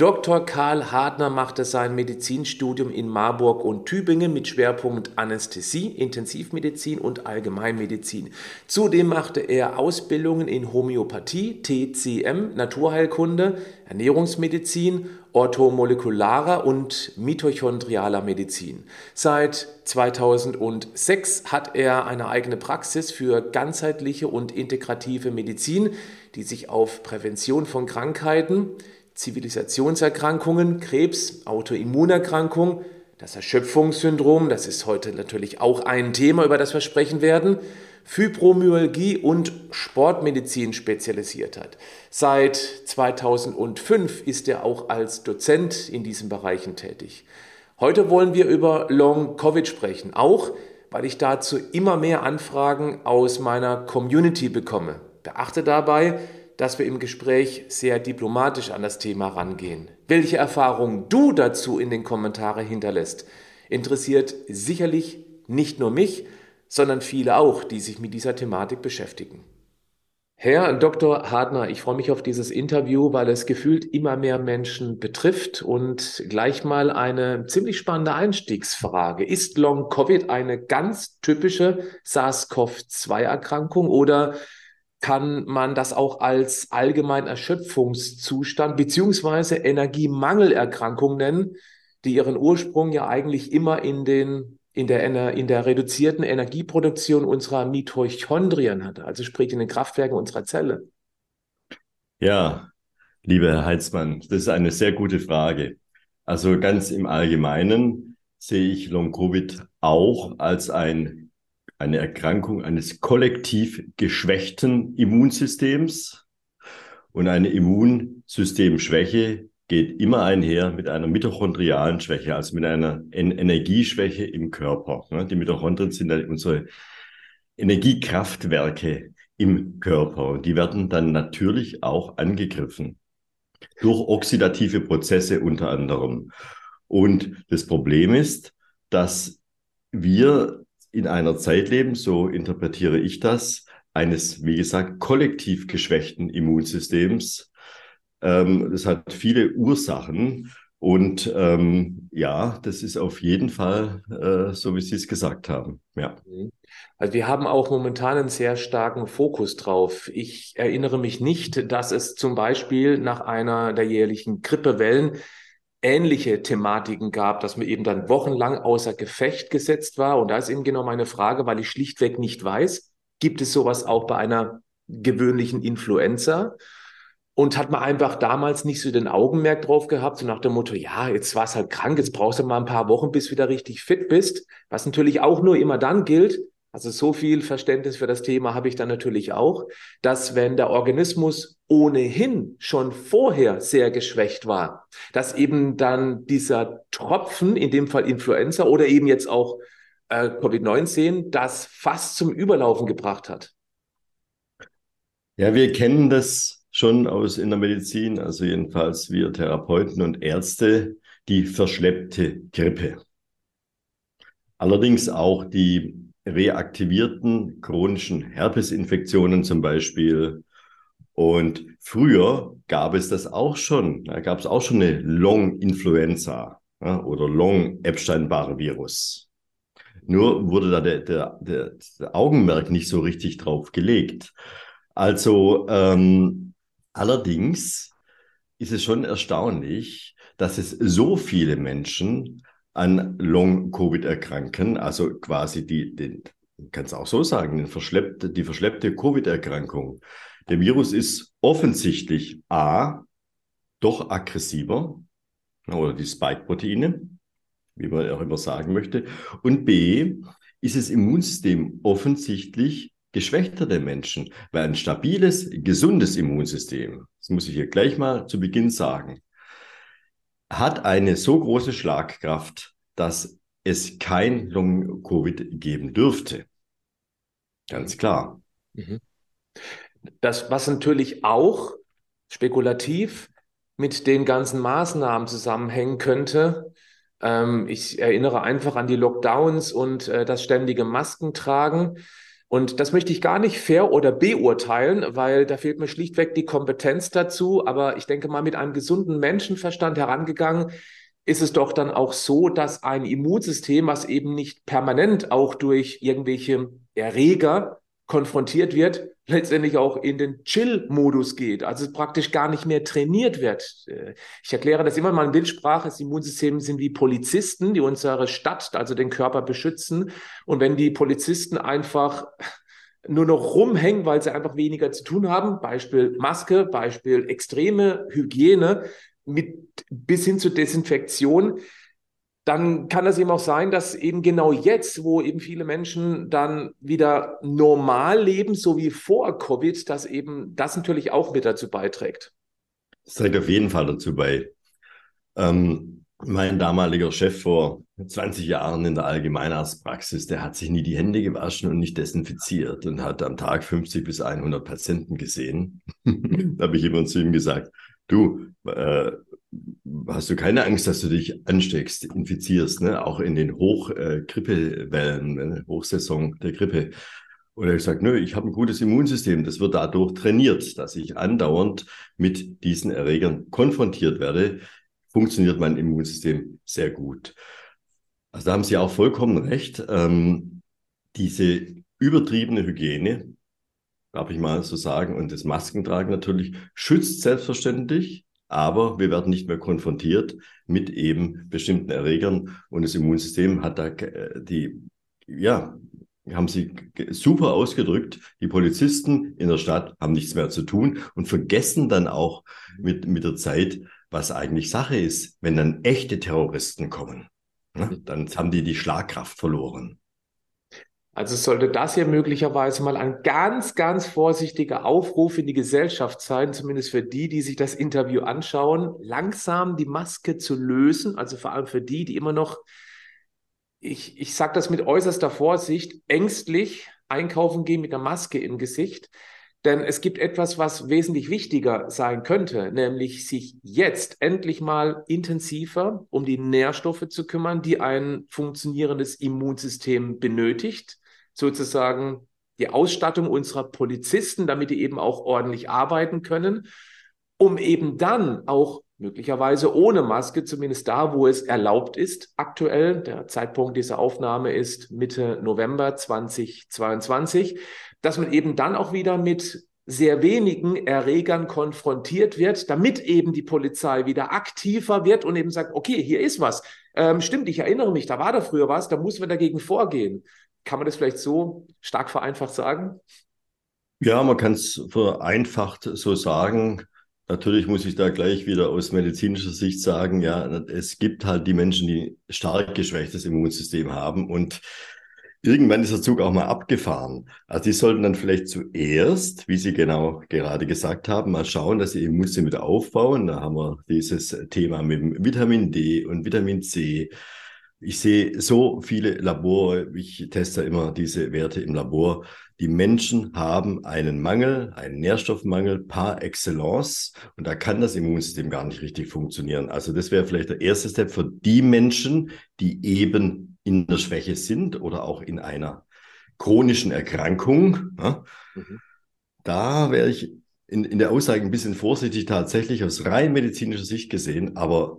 Dr. Karl Hartner machte sein Medizinstudium in Marburg und Tübingen mit Schwerpunkt Anästhesie, Intensivmedizin und Allgemeinmedizin. Zudem machte er Ausbildungen in Homöopathie, TCM, Naturheilkunde, Ernährungsmedizin, orthomolekularer und mitochondrialer Medizin. Seit 2006 hat er eine eigene Praxis für ganzheitliche und integrative Medizin, die sich auf Prävention von Krankheiten, Zivilisationserkrankungen, Krebs, Autoimmunerkrankung, das Erschöpfungssyndrom, das ist heute natürlich auch ein Thema, über das wir sprechen werden, Fibromyalgie und Sportmedizin spezialisiert hat. Seit 2005 ist er auch als Dozent in diesen Bereichen tätig. Heute wollen wir über Long Covid sprechen, auch weil ich dazu immer mehr Anfragen aus meiner Community bekomme. Beachte dabei, dass wir im Gespräch sehr diplomatisch an das Thema rangehen. Welche Erfahrungen du dazu in den Kommentaren hinterlässt, interessiert sicherlich nicht nur mich, sondern viele auch, die sich mit dieser Thematik beschäftigen. Herr Dr. Hartner, ich freue mich auf dieses Interview, weil es gefühlt immer mehr Menschen betrifft und gleich mal eine ziemlich spannende Einstiegsfrage. Ist Long Covid eine ganz typische SARS-CoV-2-Erkrankung oder kann man das auch als allgemein Erschöpfungszustand beziehungsweise Energiemangelerkrankung nennen, die ihren Ursprung ja eigentlich immer in den in der, in der reduzierten Energieproduktion unserer Mitochondrien hat, also sprich in den Kraftwerken unserer Zelle. Ja, lieber Herr Heitzmann, das ist eine sehr gute Frage. Also ganz im Allgemeinen sehe ich Long-Covid auch als ein eine Erkrankung eines kollektiv geschwächten Immunsystems. Und eine Immunsystemschwäche geht immer einher mit einer mitochondrialen Schwäche, also mit einer Energieschwäche im Körper. Die Mitochondrien sind unsere Energiekraftwerke im Körper und die werden dann natürlich auch angegriffen durch oxidative Prozesse unter anderem. Und das Problem ist, dass wir in einer Zeit leben, so interpretiere ich das, eines, wie gesagt, kollektiv geschwächten Immunsystems. Ähm, das hat viele Ursachen. Und ähm, ja, das ist auf jeden Fall äh, so, wie Sie es gesagt haben. Ja. Mhm. Also wir haben auch momentan einen sehr starken Fokus drauf. Ich erinnere mich nicht, dass es zum Beispiel nach einer der jährlichen Grippewellen ähnliche Thematiken gab, dass man eben dann wochenlang außer Gefecht gesetzt war. Und da ist eben genau meine Frage, weil ich schlichtweg nicht weiß, gibt es sowas auch bei einer gewöhnlichen Influenza? Und hat man einfach damals nicht so den Augenmerk drauf gehabt, so nach dem Motto, ja, jetzt war es halt krank, jetzt brauchst du mal ein paar Wochen, bis du wieder richtig fit bist. Was natürlich auch nur immer dann gilt, also so viel Verständnis für das Thema habe ich dann natürlich auch, dass wenn der Organismus ohnehin schon vorher sehr geschwächt war, dass eben dann dieser Tropfen, in dem Fall Influenza oder eben jetzt auch äh, Covid-19, das fast zum Überlaufen gebracht hat. Ja, wir kennen das schon aus in der Medizin, also jedenfalls wir Therapeuten und Ärzte, die verschleppte Grippe. Allerdings auch die reaktivierten chronischen Herpesinfektionen zum Beispiel. Und früher gab es das auch schon. Da gab es auch schon eine Long-Influenza oder Long-Epstein-Barr-Virus. Nur wurde da der, der, der, der, Augenmerk nicht so richtig drauf gelegt. Also ähm, allerdings ist es schon erstaunlich, dass es so viele Menschen an Long-Covid erkranken, also quasi die, den, kann es auch so sagen, den verschleppte, die verschleppte Covid-Erkrankung. Der Virus ist offensichtlich A, doch aggressiver, oder die Spike-Proteine, wie man auch immer sagen möchte, und B, ist das Immunsystem offensichtlich geschwächter der Menschen, weil ein stabiles, gesundes Immunsystem, das muss ich hier gleich mal zu Beginn sagen, hat eine so große Schlagkraft, dass es kein Long-Covid geben dürfte. Ganz klar. Mhm. Das, was natürlich auch spekulativ mit den ganzen Maßnahmen zusammenhängen könnte. Ähm, ich erinnere einfach an die Lockdowns und äh, das ständige Maskentragen. Und das möchte ich gar nicht fair oder beurteilen, weil da fehlt mir schlichtweg die Kompetenz dazu. Aber ich denke mal, mit einem gesunden Menschenverstand herangegangen, ist es doch dann auch so, dass ein Immunsystem, was eben nicht permanent auch durch irgendwelche Erreger konfrontiert wird, letztendlich auch in den Chill-Modus geht, also praktisch gar nicht mehr trainiert wird. Äh, ich erkläre das immer mal in Bildsprache, das Immunsystem sind wie Polizisten, die unsere Stadt, also den Körper beschützen. Und wenn die Polizisten einfach nur noch rumhängen, weil sie einfach weniger zu tun haben, Beispiel Maske, Beispiel extreme Hygiene, mit bis hin zur Desinfektion, dann kann es eben auch sein, dass eben genau jetzt, wo eben viele Menschen dann wieder normal leben, so wie vor Covid, dass eben das natürlich auch mit dazu beiträgt. Das trägt auf jeden Fall dazu bei. Ähm, mein damaliger Chef vor 20 Jahren in der Allgemeinarztpraxis, der hat sich nie die Hände gewaschen und nicht desinfiziert und hat am Tag 50 bis 100 Patienten gesehen. da habe ich immer zu ihm gesagt, du, äh, hast du keine Angst, dass du dich ansteckst, infizierst, ne? auch in den Hochgrippewellen, äh, ne? Hochsaison der Grippe. Und er hat nö, ich habe ein gutes Immunsystem. Das wird dadurch trainiert, dass ich andauernd mit diesen Erregern konfrontiert werde. Funktioniert mein Immunsystem sehr gut. Also da haben Sie auch vollkommen recht. Ähm, diese übertriebene Hygiene, darf ich mal so sagen, und das Maskentragen natürlich schützt selbstverständlich, aber wir werden nicht mehr konfrontiert mit eben bestimmten Erregern und das Immunsystem hat da äh, die, ja, haben sie super ausgedrückt. Die Polizisten in der Stadt haben nichts mehr zu tun und vergessen dann auch mit, mit der Zeit, was eigentlich Sache ist, wenn dann echte Terroristen kommen. Ne? Dann haben die die Schlagkraft verloren. Also sollte das hier möglicherweise mal ein ganz, ganz vorsichtiger Aufruf in die Gesellschaft sein, zumindest für die, die sich das Interview anschauen, langsam die Maske zu lösen, also vor allem für die, die immer noch, ich, ich sage das mit äußerster Vorsicht, ängstlich einkaufen gehen mit einer Maske im Gesicht. Denn es gibt etwas, was wesentlich wichtiger sein könnte, nämlich sich jetzt endlich mal intensiver um die Nährstoffe zu kümmern, die ein funktionierendes Immunsystem benötigt. Sozusagen die Ausstattung unserer Polizisten, damit die eben auch ordentlich arbeiten können, um eben dann auch möglicherweise ohne Maske, zumindest da, wo es erlaubt ist, aktuell, der Zeitpunkt dieser Aufnahme ist Mitte November 2022, dass man eben dann auch wieder mit sehr wenigen Erregern konfrontiert wird, damit eben die Polizei wieder aktiver wird und eben sagt, okay, hier ist was. Ähm, stimmt, ich erinnere mich, da war da früher was, da muss man dagegen vorgehen. Kann man das vielleicht so stark vereinfacht sagen? Ja, man kann es vereinfacht so sagen. Natürlich muss ich da gleich wieder aus medizinischer Sicht sagen, ja, es gibt halt die Menschen, die stark geschwächtes Immunsystem haben und irgendwann ist der Zug auch mal abgefahren. Also die sollten dann vielleicht zuerst, wie Sie genau gerade gesagt haben, mal schauen, dass sie ihr Immunsystem wieder aufbauen. Da haben wir dieses Thema mit dem Vitamin D und Vitamin C ich sehe so viele Labore, ich teste immer diese Werte im Labor. Die Menschen haben einen Mangel, einen Nährstoffmangel par excellence und da kann das Immunsystem gar nicht richtig funktionieren. Also das wäre vielleicht der erste Step für die Menschen, die eben in der Schwäche sind oder auch in einer chronischen Erkrankung. Ja? Mhm. Da wäre ich in, in der Aussage ein bisschen vorsichtig tatsächlich aus rein medizinischer Sicht gesehen, aber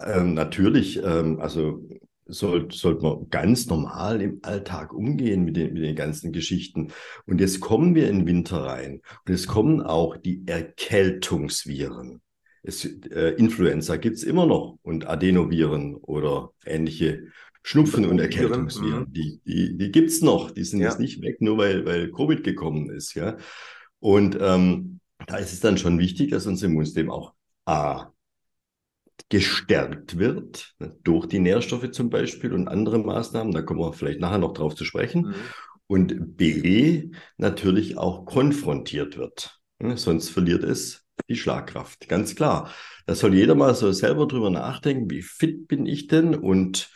ähm, natürlich, ähm, also sollte sollte man ganz normal im Alltag umgehen mit den, mit den ganzen Geschichten. Und jetzt kommen wir in den Winter rein und es kommen auch die Erkältungsviren. Es, äh, Influenza gibt's immer noch und Adenoviren oder ähnliche Schnupfen- und Erkältungsviren. Mhm. Die, die, die gibt's noch. Die sind ja. jetzt nicht weg, nur weil, weil Covid gekommen ist. Ja? Und ähm, da ist es dann schon wichtig, dass unser Immunsystem auch A gestärkt wird, ne, durch die Nährstoffe zum Beispiel und andere Maßnahmen, da kommen wir vielleicht nachher noch drauf zu sprechen. Mhm. Und B, natürlich auch konfrontiert wird. Ne, sonst verliert es die Schlagkraft. Ganz klar. Da soll jeder mal so selber drüber nachdenken, wie fit bin ich denn und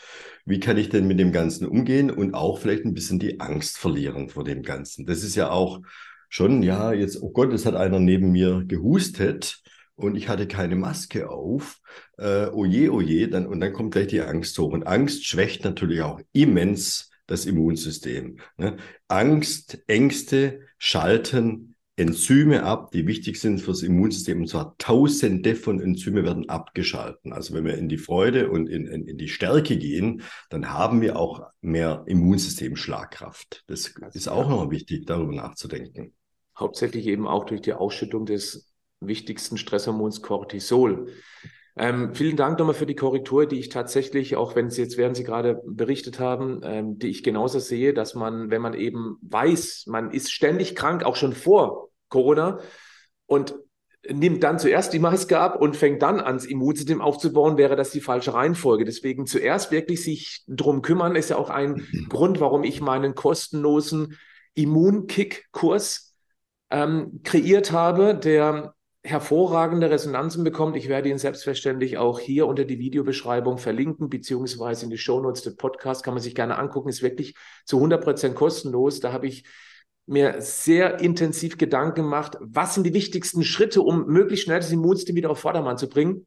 wie kann ich denn mit dem Ganzen umgehen und auch vielleicht ein bisschen die Angst verlieren vor dem Ganzen. Das ist ja auch schon, ja, jetzt, oh Gott, es hat einer neben mir gehustet und ich hatte keine Maske auf. Äh, oje, oje, dann, und dann kommt gleich die Angst hoch. Und Angst schwächt natürlich auch immens das Immunsystem. Ne? Angst, Ängste schalten Enzyme ab, die wichtig sind fürs Immunsystem. Und zwar tausende von Enzyme werden abgeschalten. Also wenn wir in die Freude und in, in, in die Stärke gehen, dann haben wir auch mehr Immunsystem-Schlagkraft. Das, ist auch noch wichtig, darüber nachzudenken. Hauptsächlich eben auch durch die Ausschüttung des wichtigsten Stresshormons Cortisol. Ähm, vielen Dank nochmal für die Korrektur, die ich tatsächlich, auch wenn Sie jetzt, während Sie gerade berichtet haben, ähm, die ich genauso sehe, dass man, wenn man eben weiß, man ist ständig krank, auch schon vor Corona, und nimmt dann zuerst die Maske ab und fängt dann ans Immunsystem aufzubauen, wäre das die falsche Reihenfolge. Deswegen zuerst wirklich sich drum kümmern, ist ja auch ein Grund, warum ich meinen kostenlosen Immunkick-Kurs ähm, kreiert habe, der hervorragende Resonanzen bekommt. Ich werde ihn selbstverständlich auch hier unter die Videobeschreibung verlinken, beziehungsweise in die Shownotes des Podcasts kann man sich gerne angucken. Ist wirklich zu 100 Prozent kostenlos. Da habe ich mir sehr intensiv Gedanken gemacht, was sind die wichtigsten Schritte, um möglichst schnell das Immunsystem wieder auf Vordermann zu bringen.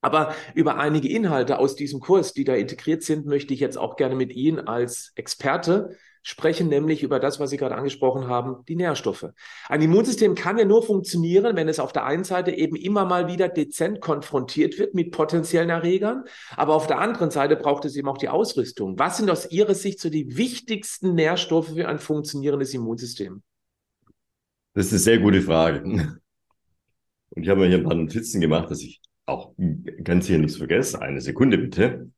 Aber über einige Inhalte aus diesem Kurs, die da integriert sind, möchte ich jetzt auch gerne mit Ihnen als Experte sprechen nämlich über das, was Sie gerade angesprochen haben, die Nährstoffe. Ein Immunsystem kann ja nur funktionieren, wenn es auf der einen Seite eben immer mal wieder dezent konfrontiert wird mit potenziellen Erregern, aber auf der anderen Seite braucht es eben auch die Ausrüstung. Was sind aus Ihrer Sicht so die wichtigsten Nährstoffe für ein funktionierendes Immunsystem? Das ist eine sehr gute Frage. Und ich habe mir hier ein paar Notizen gemacht, dass ich auch ganz hier nichts vergesse. Eine Sekunde bitte.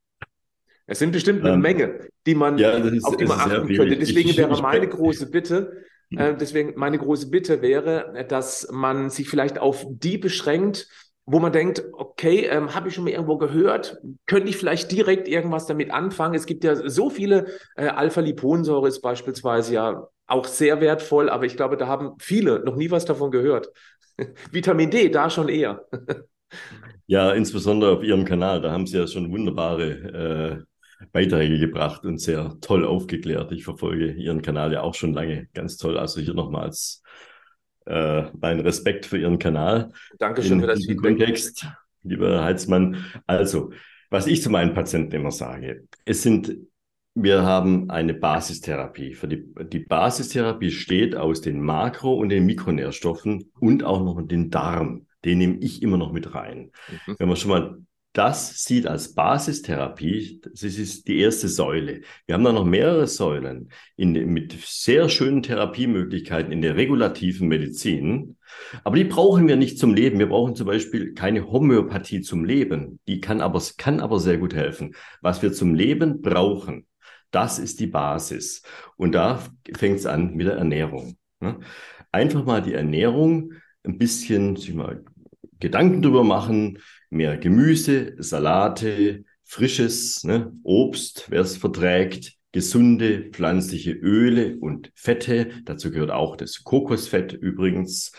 Es sind bestimmt eine ähm, Menge, die man, ja, ist, auf die man achten könnte. Deswegen ich, wäre meine große Bitte, äh, deswegen meine große Bitte wäre, dass man sich vielleicht auf die beschränkt, wo man denkt, okay, ähm, habe ich schon mal irgendwo gehört, könnte ich vielleicht direkt irgendwas damit anfangen? Es gibt ja so viele, äh, Alpha-Liponsäure ist beispielsweise ja auch sehr wertvoll, aber ich glaube, da haben viele noch nie was davon gehört. Vitamin D, da schon eher. ja, insbesondere auf Ihrem Kanal, da haben Sie ja schon wunderbare äh, Beiträge gebracht und sehr toll aufgeklärt. Ich verfolge Ihren Kanal ja auch schon lange. Ganz toll. Also hier nochmals äh, mein Respekt für Ihren Kanal. Dankeschön für das Feedback. Kontext, lieber Heizmann. Also, was ich zu meinen Patienten immer sage, es sind wir haben eine Basistherapie. Für die, die Basistherapie steht aus den Makro- und den Mikronährstoffen und auch noch den Darm. Den nehme ich immer noch mit rein. Mhm. Wenn wir schon mal das sieht als Basistherapie, das ist die erste Säule. Wir haben da noch mehrere Säulen in, mit sehr schönen Therapiemöglichkeiten in der regulativen Medizin. Aber die brauchen wir nicht zum Leben. Wir brauchen zum Beispiel keine Homöopathie zum Leben. Die kann aber, kann aber sehr gut helfen. Was wir zum Leben brauchen, das ist die Basis. Und da fängt es an mit der Ernährung. Ne? Einfach mal die Ernährung ein bisschen sich mal Gedanken drüber machen, mehr Gemüse, Salate, frisches ne, Obst, wer es verträgt, gesunde pflanzliche Öle und Fette. Dazu gehört auch das Kokosfett übrigens.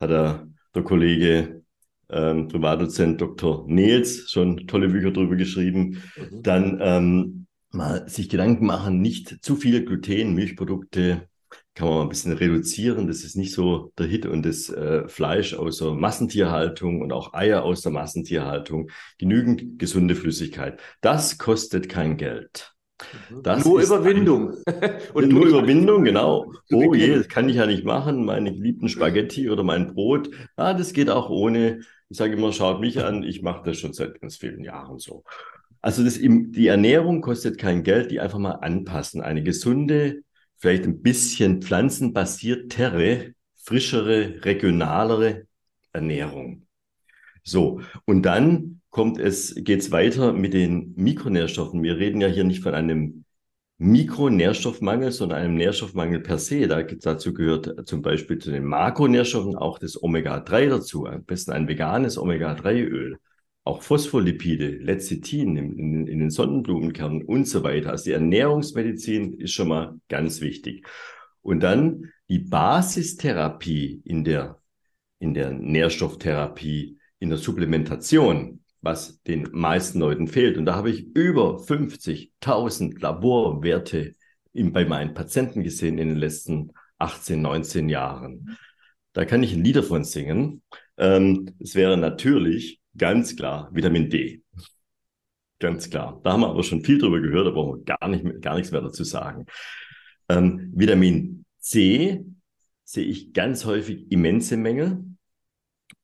Hat der, der Kollege ähm, Privatdozent Dr. Nils schon tolle Bücher drüber geschrieben. Mhm. Dann ähm, mal sich Gedanken machen, nicht zu viel Gluten, Milchprodukte, kann man mal ein bisschen reduzieren. Das ist nicht so der Hit und das äh, Fleisch aus der Massentierhaltung und auch Eier aus der Massentierhaltung. Genügend gesunde Flüssigkeit. Das kostet kein Geld. Mhm. Das nur Überwindung. Ein, und nur Überwindung, genau. Oh je, das kann ich ja nicht machen. Meine geliebten Spaghetti oder mein Brot. Ah, das geht auch ohne. Ich sage immer, schaut mich an. Ich mache das schon seit ganz vielen Jahren so. Also das, die Ernährung kostet kein Geld, die einfach mal anpassen. Eine gesunde, vielleicht ein bisschen pflanzenbasiertere, frischere, regionalere Ernährung. So, und dann kommt es, geht's weiter mit den Mikronährstoffen. Wir reden ja hier nicht von einem Mikronährstoffmangel, sondern einem Nährstoffmangel per se. Da, dazu gehört zum Beispiel zu den Makronährstoffen auch das Omega-3 dazu. Am besten ein veganes Omega-3-Öl auch Phospholipide, Lecithin in, in, in, den Sonnenblumenkernen und so weiter. Also die Ernährungsmedizin ist schon mal ganz wichtig. Und dann die Basistherapie in der, in der Nährstofftherapie, in der Supplementation, was den meisten Leuten fehlt. Und da habe ich über 50.000 Laborwerte in, bei meinen Patienten gesehen in den letzten 18, 19 Jahren. Da kann ich ein Lied davon singen. Ähm, es wäre natürlich ganz klar Vitamin D. Ganz klar. Da haben wir aber schon viel drüber gehört, da brauchen wir gar, nicht, gar nichts mehr dazu sagen. Ähm, Vitamin C sehe ich ganz häufig immense Mängel.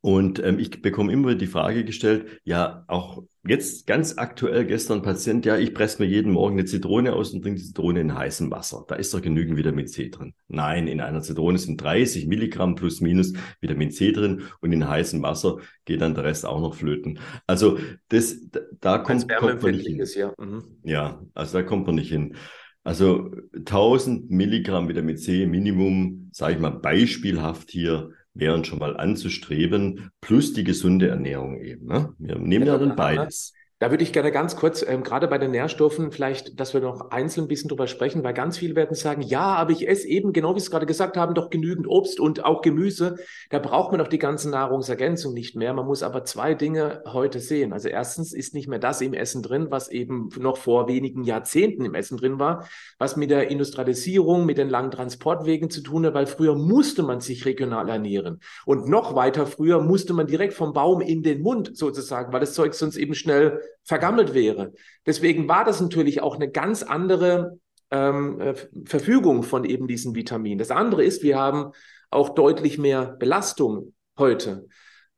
Und ähm, ich bekomme immer die Frage gestellt, ja, auch jetzt ganz aktuell gestern Patient, ja, ich presse mir jeden Morgen eine Zitrone aus und trinke die Zitrone in heißem Wasser. Da ist doch genügend Vitamin C drin. Nein, in einer Zitrone sind 30 Milligramm plus minus Vitamin C drin und in heißem Wasser geht dann der Rest auch noch flöten. Also das, da kommt, kommt man nicht hin. Ist, ja. Mhm. ja, also da kommt man nicht hin. Also 1000 Milligramm Vitamin C Minimum, sage ich mal beispielhaft hier, wären schon mal anzustreben, plus die gesunde Ernährung eben. Ne? Wir nehmen ja, ja dann beides. Da würde ich gerne ganz kurz, ähm, gerade bei den Nährstoffen, vielleicht, dass wir noch einzeln ein bisschen drüber sprechen, weil ganz viele werden sagen, ja, aber ich esse eben, genau wie Sie es gerade gesagt haben, doch genügend Obst und auch Gemüse. Da braucht man doch die ganze Nahrungsergänzung nicht mehr. Man muss aber zwei Dinge heute sehen. Also erstens ist nicht mehr das im Essen drin, was eben noch vor wenigen Jahrzehnten im Essen drin war, was mit der Industrialisierung, mit den langen Transportwegen zu tun hat, weil früher musste man sich regional ernähren. Und noch weiter früher musste man direkt vom Baum in den Mund sozusagen, weil das Zeug sonst eben schnell vergammelt wäre. Deswegen war das natürlich auch eine ganz andere ähm, äh, Verfügung von eben diesen Vitaminen. Das andere ist, wir haben auch deutlich mehr Belastung heute.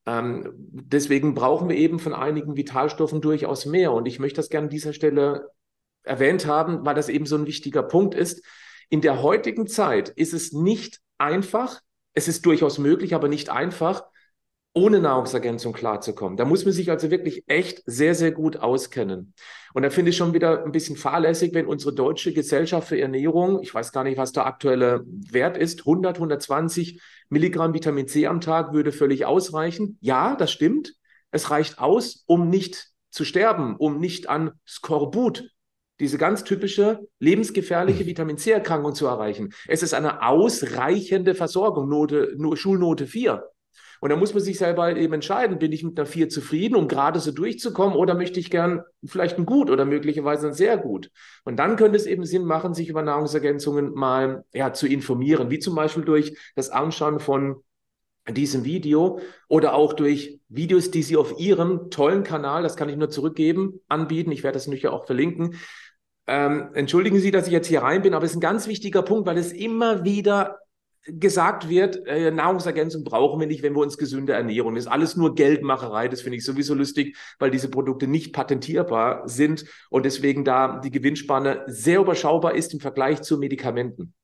Ähm, deswegen brauchen wir eben von einigen Vitalstoffen durchaus mehr. Und ich möchte das gerne an dieser Stelle erwähnt haben, weil das eben so ein wichtiger Punkt ist. In der heutigen Zeit ist es nicht einfach, es ist durchaus möglich, aber nicht einfach, ohne Nahrungsergänzung klarzukommen. Da muss man sich also wirklich echt sehr, sehr gut auskennen. Und da finde ich schon wieder ein bisschen fahrlässig, wenn unsere deutsche Gesellschaft für Ernährung, ich weiß gar nicht, was der aktuelle Wert ist, 100, 120 Milligramm Vitamin C am Tag würde völlig ausreichen. Ja, das stimmt. Es reicht aus, um nicht zu sterben, um nicht an Skorbut, diese ganz typische lebensgefährliche hm. Vitamin C-Erkrankung zu erreichen. Es ist eine ausreichende Versorgung, Note, Schulnote 4. Und da muss man sich selber eben entscheiden, bin ich mit einer 4 zufrieden, um gerade so durchzukommen, oder möchte ich gern vielleicht ein Gut oder möglicherweise ein sehr gut. Und dann könnte es eben Sinn machen, sich über Nahrungsergänzungen mal ja, zu informieren, wie zum Beispiel durch das Anschauen von diesem Video oder auch durch Videos, die Sie auf Ihrem tollen Kanal, das kann ich nur zurückgeben, anbieten. Ich werde das natürlich auch verlinken. Ähm, entschuldigen Sie, dass ich jetzt hier rein bin, aber es ist ein ganz wichtiger Punkt, weil es immer wieder gesagt wird, äh, Nahrungsergänzung brauchen wir nicht, wenn wir uns gesünder ernähren. Das ist alles nur Geldmacherei. Das finde ich sowieso lustig, weil diese Produkte nicht patentierbar sind und deswegen da die Gewinnspanne sehr überschaubar ist im Vergleich zu Medikamenten.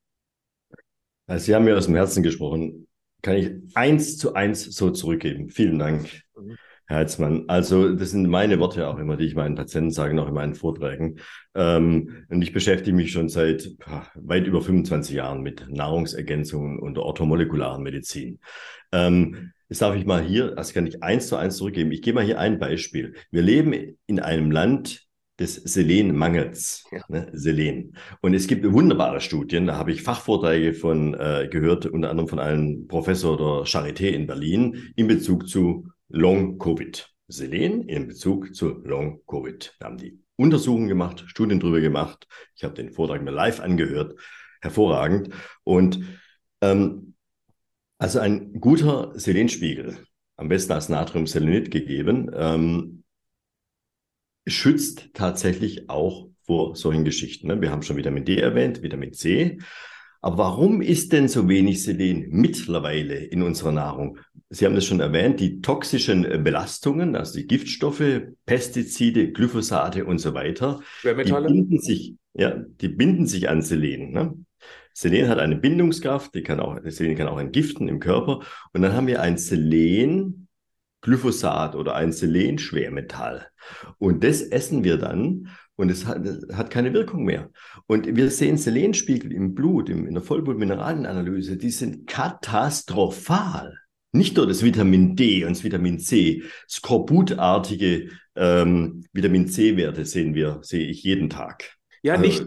Also Sie haben mir aus dem Herzen gesprochen. Kann ich eins zu eins so zurückgeben. Vielen Dank. Mhm. Herr Heizmann. Also das sind meine Worte auch immer, die ich meinen Patienten sage, auch in meinen Vorträgen. Ähm, und ich beschäftige mich schon seit weit über 25 Jahren mit Nahrungsergänzungen und orthomolekularen Medizin. Ähm, Jetzt darf ich mal hier, das kann ich eins zu eins zurückgeben. Ich gebe mal hier ein Beispiel. Wir leben in einem Land des Selenmangels. Ja. Ne, Selen. Und es gibt wunderbare Studien, da habe ich Fachvorträge von äh, gehört, unter anderem von einem Professor der Charité in Berlin in Bezug zu Long-Covid. Selen in Bezug zu Long-Covid. Da haben die Untersuchungen gemacht, Studien drüber gemacht. Ich habe den Vortrag mir live angehört. Hervorragend. Und ähm, also ein guter Selenspiegel, am besten als Natriumselenit gegeben, ähm, schützt tatsächlich auch vor solchen Geschichten. Ne? Wir haben schon Vitamin D erwähnt, Vitamin C. Aber warum ist denn so wenig Selen mittlerweile in unserer Nahrung? Sie haben das schon erwähnt, die toxischen äh, Belastungen, also die Giftstoffe, Pestizide, Glyphosate und so weiter, die binden sich, ja, die binden sich an Selen. Ne? Selen hat eine Bindungskraft, die kann auch, Selen kann auch entgiften im Körper. Und dann haben wir ein Selen, Glyphosat oder ein Selen-Schwermetall. Und das essen wir dann und es hat, hat, keine Wirkung mehr. Und wir sehen Selenspiegel im Blut, im, in der Vollblutmineralienanalyse, die sind katastrophal. Nicht nur das Vitamin D und das Vitamin C, skorbutartige ähm, Vitamin C-Werte sehen wir, sehe ich jeden Tag. Ja, also, nicht.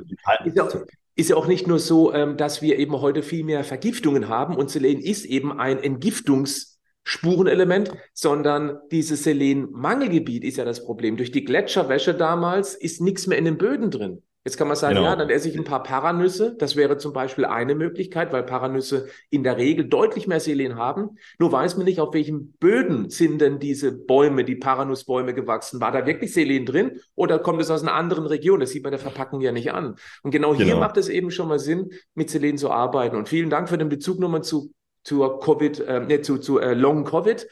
Ist ja, ist ja auch nicht nur so, ähm, dass wir eben heute viel mehr Vergiftungen haben und Selen ist eben ein Entgiftungs- Spurenelement, sondern dieses Selenmangelgebiet ist ja das Problem. Durch die Gletscherwäsche damals ist nichts mehr in den Böden drin. Jetzt kann man sagen, genau. ja, dann esse ich ein paar Paranüsse. Das wäre zum Beispiel eine Möglichkeit, weil Paranüsse in der Regel deutlich mehr Selen haben. Nur weiß man nicht, auf welchen Böden sind denn diese Bäume, die Paranussbäume gewachsen. War da wirklich Selen drin oder kommt es aus einer anderen Region? Das sieht man der Verpackung ja nicht an. Und genau, genau. hier macht es eben schon mal Sinn, mit Selen zu arbeiten. Und vielen Dank für den Bezug nochmal zu zur Covid, äh, nee, zu, zu äh, Long Covid.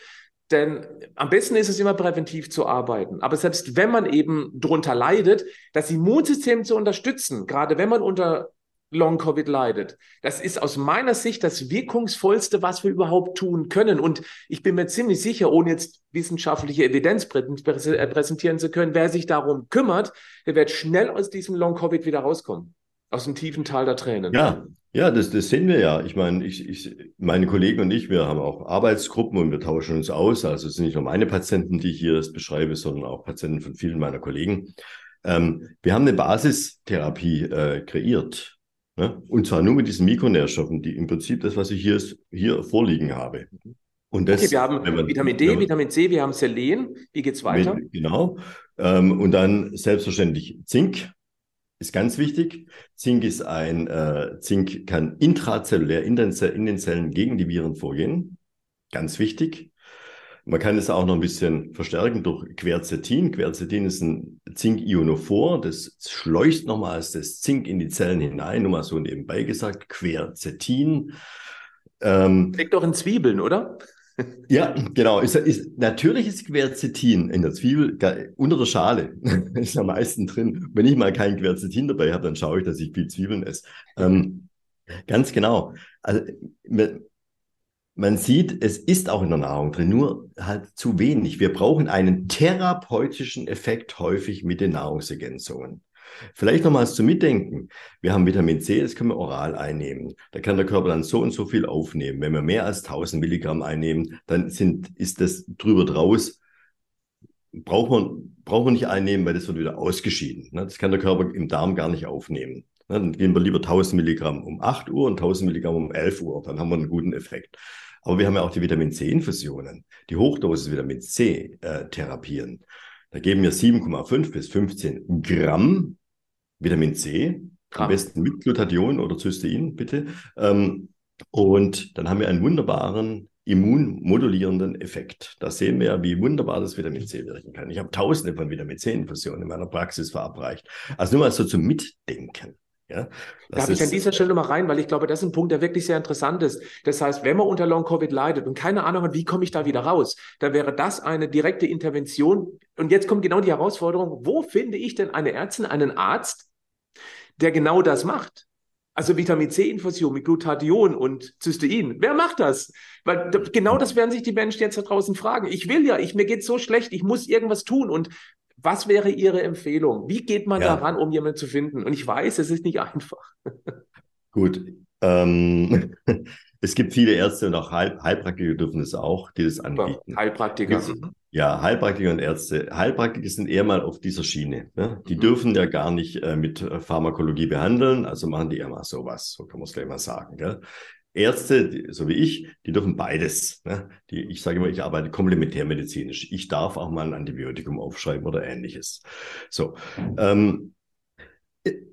Denn am besten ist es immer präventiv zu arbeiten. Aber selbst wenn man eben drunter leidet, das Immunsystem zu unterstützen, gerade wenn man unter Long-Covid leidet, das ist aus meiner Sicht das wirkungsvollste, was wir überhaupt tun können. Und ich bin mir ziemlich sicher, ohne jetzt wissenschaftliche Evidenz äh, präsentieren zu können, wer sich darum kümmert, der wird schnell aus diesem Long-Covid wieder rauskommen. Aus dem tiefen Tal der Tränen. Ja, ja, das, das sehen wir ja. Ich meine, ich, ich, meine Kollegen und ich, wir haben auch Arbeitsgruppen und wir tauschen uns aus. Also es sind nicht nur meine Patienten, die ich hier das beschreibe, sondern auch Patienten von vielen meiner Kollegen. Ähm, wir haben eine Basistherapie äh, kreiert. Ne? Und zwar nur mit diesen Mikronährstoffen, die im Prinzip das, was ich hier, hier vorliegen habe. Und das, okay, wir haben man, Vitamin D, man, Vitamin C, wir haben Selen. Wie geht's weiter? Mit, genau. Ähm, und dann selbstverständlich Zink ist ganz wichtig. Zink ist ein, äh, Zink kann intrazellulär in den, in den Zellen gegen die Viren vorgehen. Ganz wichtig. Man kann es auch noch ein bisschen verstärken durch Quercetin. Quercetin ist ein Zink-Ionophor. Das schleust nochmals das Zink in die Zellen hinein. Nur mal so nebenbei gesagt. Quercetin. Ähm, Steckt doch in Zwiebeln, oder? Ja, genau. Ist, ist, natürlich ist Quercetin in der Zwiebel unter der Schale ist am meisten drin. Wenn ich mal kein Quercetin dabei habe, dann schaue ich, dass ich viel Zwiebeln esse. Ähm, ganz genau. Also, man sieht, es ist auch in der Nahrung drin, nur halt zu wenig. Wir brauchen einen therapeutischen Effekt häufig mit den Nahrungsergänzungen. Vielleicht nochmals zum Mitdenken. Wir haben Vitamin C, das können wir oral einnehmen. Da kann der Körper dann so und so viel aufnehmen. Wenn wir mehr als 1000 Milligramm einnehmen, dann sind, ist das drüber draus. Braucht man, braucht man nicht einnehmen, weil das wird wieder ausgeschieden. Ne? Das kann der Körper im Darm gar nicht aufnehmen. Ne? Dann gehen wir lieber 1000 Milligramm um 8 Uhr und 1000 Milligramm um 11 Uhr. Dann haben wir einen guten Effekt. Aber wir haben ja auch die Vitamin C-Infusionen, die Hochdosis Vitamin C-Therapien. Äh, da geben wir 7,5 bis 15 Gramm Vitamin C, Gramm. am besten mit Glutathion oder Cystein, bitte. Ähm, und dann haben wir einen wunderbaren immunmodulierenden Effekt. Da sehen wir, wie wunderbar das Vitamin C wirken kann. Ich habe tausende von Vitamin C-Infusionen in meiner Praxis verabreicht. Also nur mal so zum Mitdenken. Ja, Darf ich an dieser Stelle mal rein, weil ich glaube, das ist ein Punkt, der wirklich sehr interessant ist. Das heißt, wenn man unter Long-Covid leidet und keine Ahnung hat, wie komme ich da wieder raus, dann wäre das eine direkte Intervention. Und jetzt kommt genau die Herausforderung, wo finde ich denn eine Ärztin, einen Arzt, der genau das macht? Also Vitamin C-Infusion mit Glutathion und Cystein. Wer macht das? Weil genau das werden sich die Menschen jetzt da draußen fragen. Ich will ja, ich, mir geht so schlecht, ich muss irgendwas tun. Und was wäre Ihre Empfehlung? Wie geht man ja. daran, um jemanden zu finden? Und ich weiß, es ist nicht einfach. Gut. Ähm, es gibt viele Ärzte und auch Heil Heilpraktiker dürfen es auch, die das anbieten. Heilpraktiker. Ja, Heilpraktiker und Ärzte. Heilpraktiker sind eher mal auf dieser Schiene. Ne? Die mhm. dürfen ja gar nicht äh, mit äh, Pharmakologie behandeln, also machen die eher mal sowas. So kann man es gleich mal sagen. Gell? Ärzte, so wie ich, die dürfen beides. Ne? Die, ich sage immer, ich arbeite komplementärmedizinisch. Ich darf auch mal ein Antibiotikum aufschreiben oder ähnliches. So, ähm,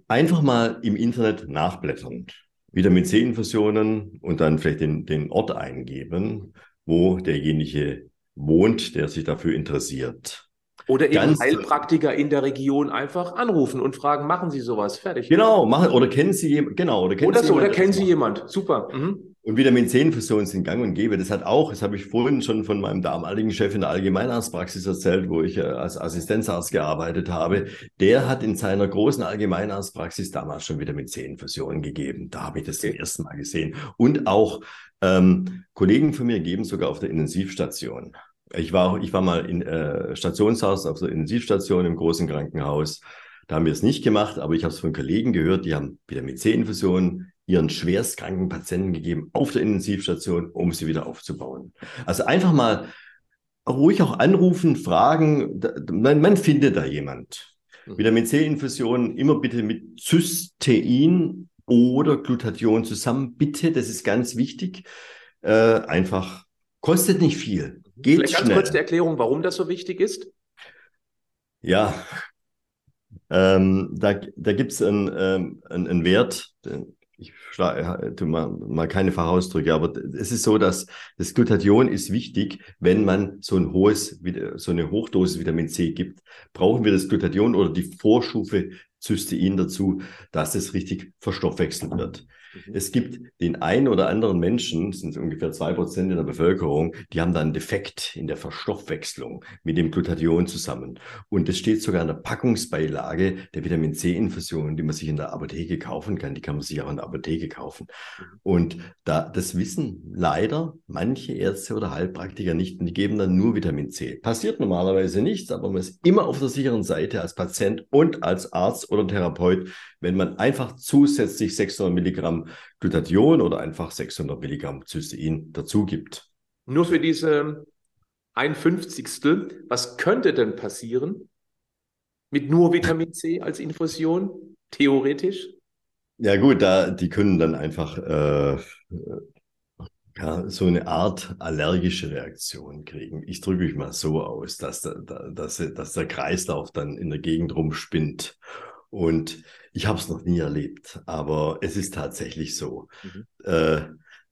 einfach mal im Internet nachblättern. Vitamin C-Infusionen und dann vielleicht den, den Ort eingeben, wo derjenige wohnt, der sich dafür interessiert. Oder eben Ganz Heilpraktiker in der Region einfach anrufen und fragen, machen Sie sowas? Fertig. Genau, machen, oder kennen Sie jemanden, genau, oder kennen oder Sie so, jemand, oder kennen Sie jemand. Super. Mhm. Und Vitamin C-Infusionen sind gang und gäbe. Das hat auch, das habe ich vorhin schon von meinem damaligen Chef in der Allgemeinarztpraxis erzählt, wo ich äh, als Assistenzarzt gearbeitet habe. Der hat in seiner großen Allgemeinarztpraxis damals schon Vitamin C-Infusionen gegeben. Da habe ich das zum ersten Mal gesehen. Und auch ähm, Kollegen von mir geben sogar auf der Intensivstation. Ich war, ich war mal in äh, Stationshaus auf der Intensivstation im großen Krankenhaus. Da haben wir es nicht gemacht, aber ich habe es von Kollegen gehört, die haben Vitamin C-Infusionen ihren schwerstkranken Patienten gegeben auf der Intensivstation, um sie wieder aufzubauen. Also einfach mal ruhig auch anrufen, fragen. Man, man findet da jemand. Mhm. Vitamin C-Infusionen immer bitte mit Cystein oder Glutathion zusammen. Bitte, das ist ganz wichtig. Äh, einfach kostet nicht viel. Geht Vielleicht ganz schnell. kurz die Erklärung, warum das so wichtig ist. Ja, Ähm, da da gibt es einen, ähm, einen, einen Wert, ich schlage mal, mal keine Fachausdrücke, aber es ist so, dass das Glutathion ist wichtig, wenn man so ein hohes, so eine Hochdosis Vitamin C gibt, brauchen wir das Glutathion oder die Vorstufe Cystein dazu, dass es richtig verstoffwechselt wird. Mhm. Es gibt den einen oder anderen Menschen, das sind ungefähr zwei Prozent in der Bevölkerung, die haben da einen Defekt in der Verstoffwechslung mit dem Glutathion zusammen. Und das steht sogar in der Packungsbeilage der Vitamin C-Infusion, die man sich in der Apotheke kaufen kann. Die kann man sich auch in der Apotheke kaufen. Mhm. Und da, das wissen leider manche Ärzte oder Heilpraktiker nicht und die geben dann nur Vitamin C. Passiert normalerweise nichts, aber man ist immer auf der sicheren Seite als Patient und als Arzt oder Therapeut, wenn man einfach zusätzlich 600 Milligramm Glutathion oder einfach 600 Milligramm Cystein dazu gibt. Nur für diese 51. Was könnte denn passieren mit nur Vitamin C als Infusion, theoretisch? Ja gut, da, die können dann einfach äh, ja, so eine Art allergische Reaktion kriegen. Ich drücke mich mal so aus, dass, da, dass, dass der Kreislauf dann in der Gegend rumspinnt. Und ich habe es noch nie erlebt, aber es ist tatsächlich so. Mhm. Äh,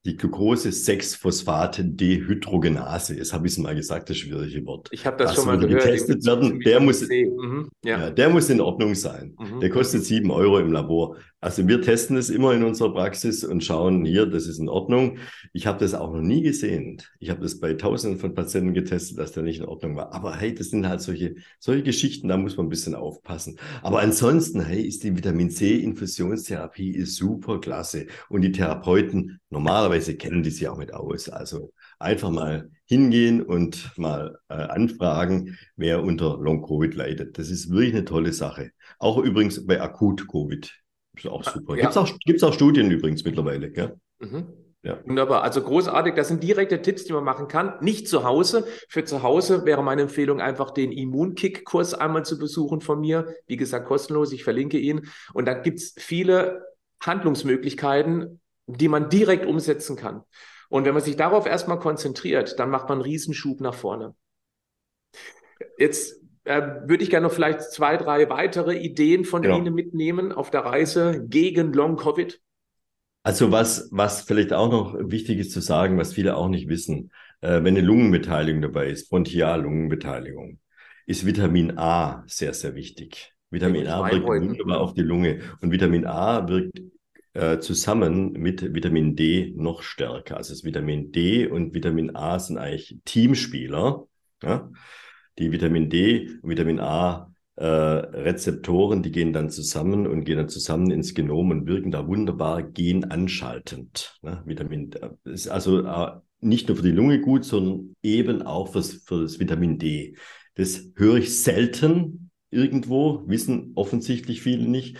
die Glucose-6-Phosphat-Dehydrogenase, jetzt habe ich es mal gesagt, das schwierige Wort. Ich habe das, das, schon mal gehört. Getestet werden, der muss, mhm, ja. ja. der muss in Ordnung sein. Mhm. Der kostet sieben Euro im Labor. Also wir testen es immer in unserer Praxis und schauen hier, das ist in Ordnung. Ich habe das auch noch nie gesehen. Ich habe das bei Tausenden von Patienten getestet, dass der nicht in Ordnung war. Aber hey, das sind halt solche, solche Geschichten, da muss man ein bisschen aufpassen. Aber ansonsten, hey, ist die Vitamin C-Infusionstherapie ist super klasse. Und die Therapeuten, normalerweise kennen die sich auch mit aus. Also einfach mal hingehen und mal äh, anfragen, wer unter Long-Covid leidet. Das ist wirklich eine tolle Sache. Auch übrigens bei Akut-Covid. Ist auch super. Ja. Gibt es auch, gibt's auch Studien übrigens mittlerweile, gell? Mhm. Ja. Wunderbar. Also großartig. Das sind direkte Tipps, die man machen kann. Nicht zu Hause. Für zu Hause wäre meine Empfehlung, einfach den Immunkick-Kurs einmal zu besuchen von mir. Wie gesagt, kostenlos. Ich verlinke ihn. Und da gibt es viele Handlungsmöglichkeiten, die man direkt umsetzen kann. Und wenn man sich darauf erstmal konzentriert, dann macht man einen Riesenschub nach vorne. Jetzt äh, würde ich gerne noch vielleicht zwei, drei weitere Ideen von genau. Ihnen mitnehmen auf der Reise gegen Long-Covid. Also was, was vielleicht auch noch wichtig ist zu sagen, was viele auch nicht wissen, äh, wenn eine Lungenbeteiligung dabei ist, Bronchial-Lungenbeteiligung, ist Vitamin A sehr, sehr wichtig. Vitamin A wirkt wunderbar auf die Lunge und Vitamin A wirkt äh, zusammen mit Vitamin D noch stärker. Also das Vitamin D und Vitamin A sind eigentlich Teamspieler. Ja? Die Vitamin D und Vitamin A äh, Rezeptoren, die gehen dann zusammen und gehen dann zusammen ins Genom und wirken da wunderbar genanschaltend. Ne? Vitamin ist also äh, nicht nur für die Lunge gut, sondern eben auch fürs, für das Vitamin D. Das höre ich selten irgendwo, wissen offensichtlich viele nicht.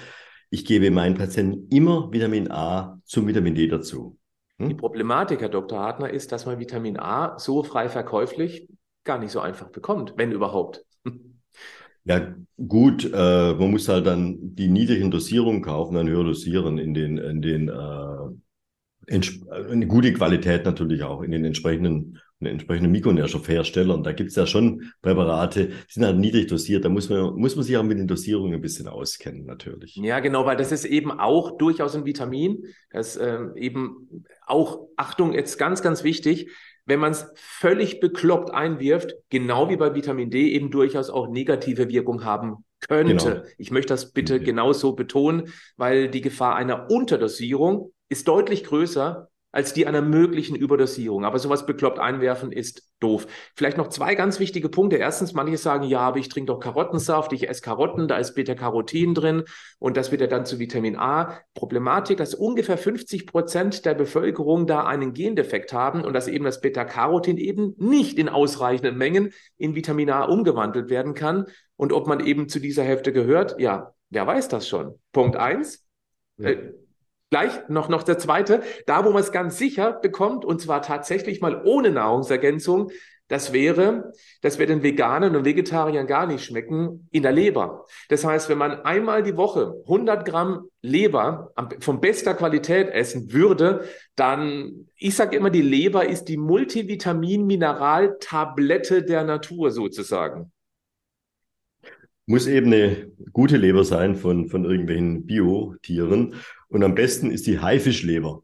Ich gebe meinen Patienten immer Vitamin A zum Vitamin D dazu. Hm? Die Problematik, Herr Dr. Hartner, ist, dass man Vitamin A so frei verkäuflich gar nicht so einfach bekommt, wenn überhaupt. Ja, gut, äh, man muss halt dann die niedrigen Dosierungen kaufen, dann höher dosieren in den, in den äh, eine gute Qualität natürlich auch in den entsprechenden, in den entsprechenden Mikronährstoffherstellern. Da gibt es ja schon Präparate, die sind halt niedrig dosiert. Da muss man, muss man sich auch mit den Dosierungen ein bisschen auskennen, natürlich. Ja, genau, weil das ist eben auch durchaus ein Vitamin. Das ähm, eben auch, Achtung, jetzt ganz, ganz wichtig, wenn man es völlig bekloppt einwirft, genau wie bei Vitamin D eben durchaus auch negative Wirkung haben könnte. Genau. Ich möchte das bitte okay. genauso betonen, weil die Gefahr einer Unterdosierung ist deutlich größer als die einer möglichen Überdosierung. Aber sowas bekloppt einwerfen ist doof. Vielleicht noch zwei ganz wichtige Punkte. Erstens, manche sagen, ja, aber ich trinke doch Karottensaft, ich esse Karotten, da ist Beta-Carotin drin und das wird ja dann zu Vitamin A. Problematik, dass ungefähr 50 Prozent der Bevölkerung da einen Gendefekt haben und dass eben das Beta-Carotin eben nicht in ausreichenden Mengen in Vitamin A umgewandelt werden kann. Und ob man eben zu dieser Hälfte gehört, ja, wer weiß das schon. Punkt eins. Ja. Äh, Gleich noch, noch der zweite, da wo man es ganz sicher bekommt, und zwar tatsächlich mal ohne Nahrungsergänzung, das wäre, das wir den Veganern und Vegetariern gar nicht schmecken, in der Leber. Das heißt, wenn man einmal die Woche 100 Gramm Leber von bester Qualität essen würde, dann, ich sage immer, die Leber ist die Multivitamin-Mineral-Tablette der Natur sozusagen. Muss eben eine gute Leber sein von, von irgendwelchen Biotieren. Und am besten ist die Haifischleber.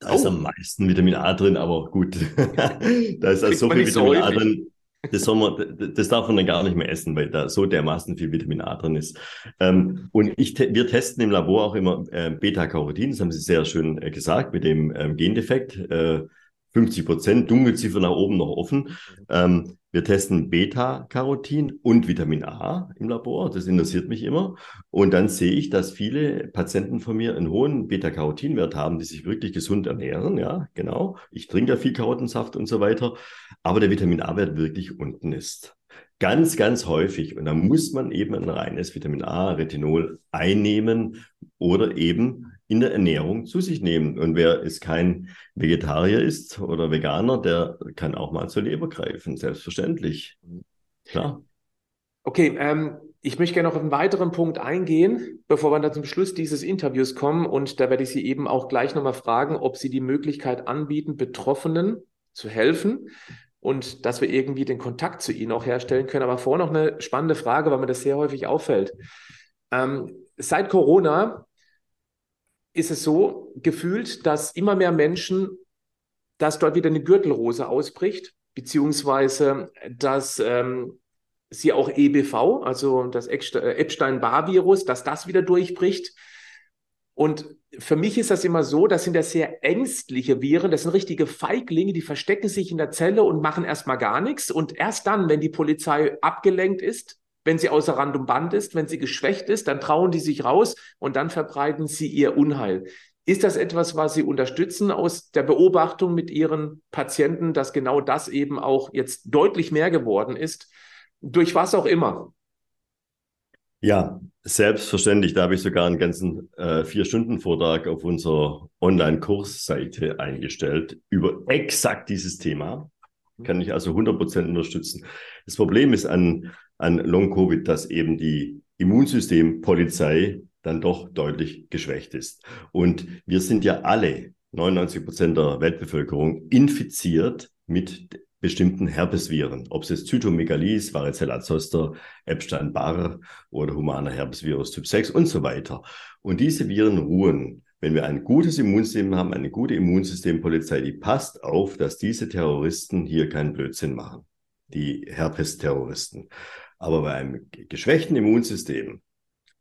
Da oh. ist am meisten Vitamin A drin, aber gut. da ist also so viel Vitamin A drin. Das, soll man, das darf man dann gar nicht mehr essen, weil da so dermaßen viel Vitamin A drin ist. Ähm, und ich, wir testen im Labor auch immer äh, Beta-Carotin, das haben Sie sehr schön äh, gesagt, mit dem ähm, Gendefekt. Äh, 50 Prozent, Dunkelziffer nach oben noch offen. Ähm, wir testen Beta-Carotin und Vitamin A im Labor. Das interessiert mich immer. Und dann sehe ich, dass viele Patienten von mir einen hohen Beta-Carotin-Wert haben, die sich wirklich gesund ernähren. Ja, genau. Ich trinke ja viel Karottensaft und so weiter. Aber der Vitamin A-Wert wirklich unten ist. Ganz, ganz häufig. Und da muss man eben ein reines Vitamin A, Retinol einnehmen oder eben in der Ernährung zu sich nehmen. Und wer ist kein Vegetarier ist oder Veganer, der kann auch mal zur Leber greifen, selbstverständlich. Klar. Okay, ähm, ich möchte gerne noch auf einen weiteren Punkt eingehen, bevor wir dann zum Schluss dieses Interviews kommen. Und da werde ich Sie eben auch gleich nochmal fragen, ob Sie die Möglichkeit anbieten, Betroffenen zu helfen und dass wir irgendwie den Kontakt zu ihnen auch herstellen können. Aber vorher noch eine spannende Frage, weil mir das sehr häufig auffällt. Ähm, seit Corona ist es so gefühlt, dass immer mehr Menschen, dass dort wieder eine Gürtelrose ausbricht, beziehungsweise dass ähm, sie auch EBV, also das Epstein-Barr-Virus, dass das wieder durchbricht. Und für mich ist das immer so, das sind ja sehr ängstliche Viren, das sind richtige Feiglinge, die verstecken sich in der Zelle und machen erstmal gar nichts. Und erst dann, wenn die Polizei abgelenkt ist, wenn sie außer Rand und Band ist, wenn sie geschwächt ist, dann trauen die sich raus und dann verbreiten sie ihr Unheil. Ist das etwas, was Sie unterstützen aus der Beobachtung mit Ihren Patienten, dass genau das eben auch jetzt deutlich mehr geworden ist? Durch was auch immer? Ja, selbstverständlich. Da habe ich sogar einen ganzen äh, Vier-Stunden-Vortrag auf unserer Online-Kursseite eingestellt über exakt dieses Thema. Kann ich also 100% unterstützen. Das Problem ist an an Long-Covid, dass eben die Immunsystempolizei dann doch deutlich geschwächt ist. Und wir sind ja alle, 99 Prozent der Weltbevölkerung, infiziert mit bestimmten Herpesviren, ob es jetzt Zytomegalie ist, Varicella zoster, Epstein-Barr oder humaner Herpesvirus Typ 6 und so weiter. Und diese Viren ruhen wenn wir ein gutes Immunsystem haben, eine gute Immunsystempolizei, die passt auf, dass diese Terroristen hier keinen Blödsinn machen, die Herpes-Terroristen. Aber bei einem geschwächten Immunsystem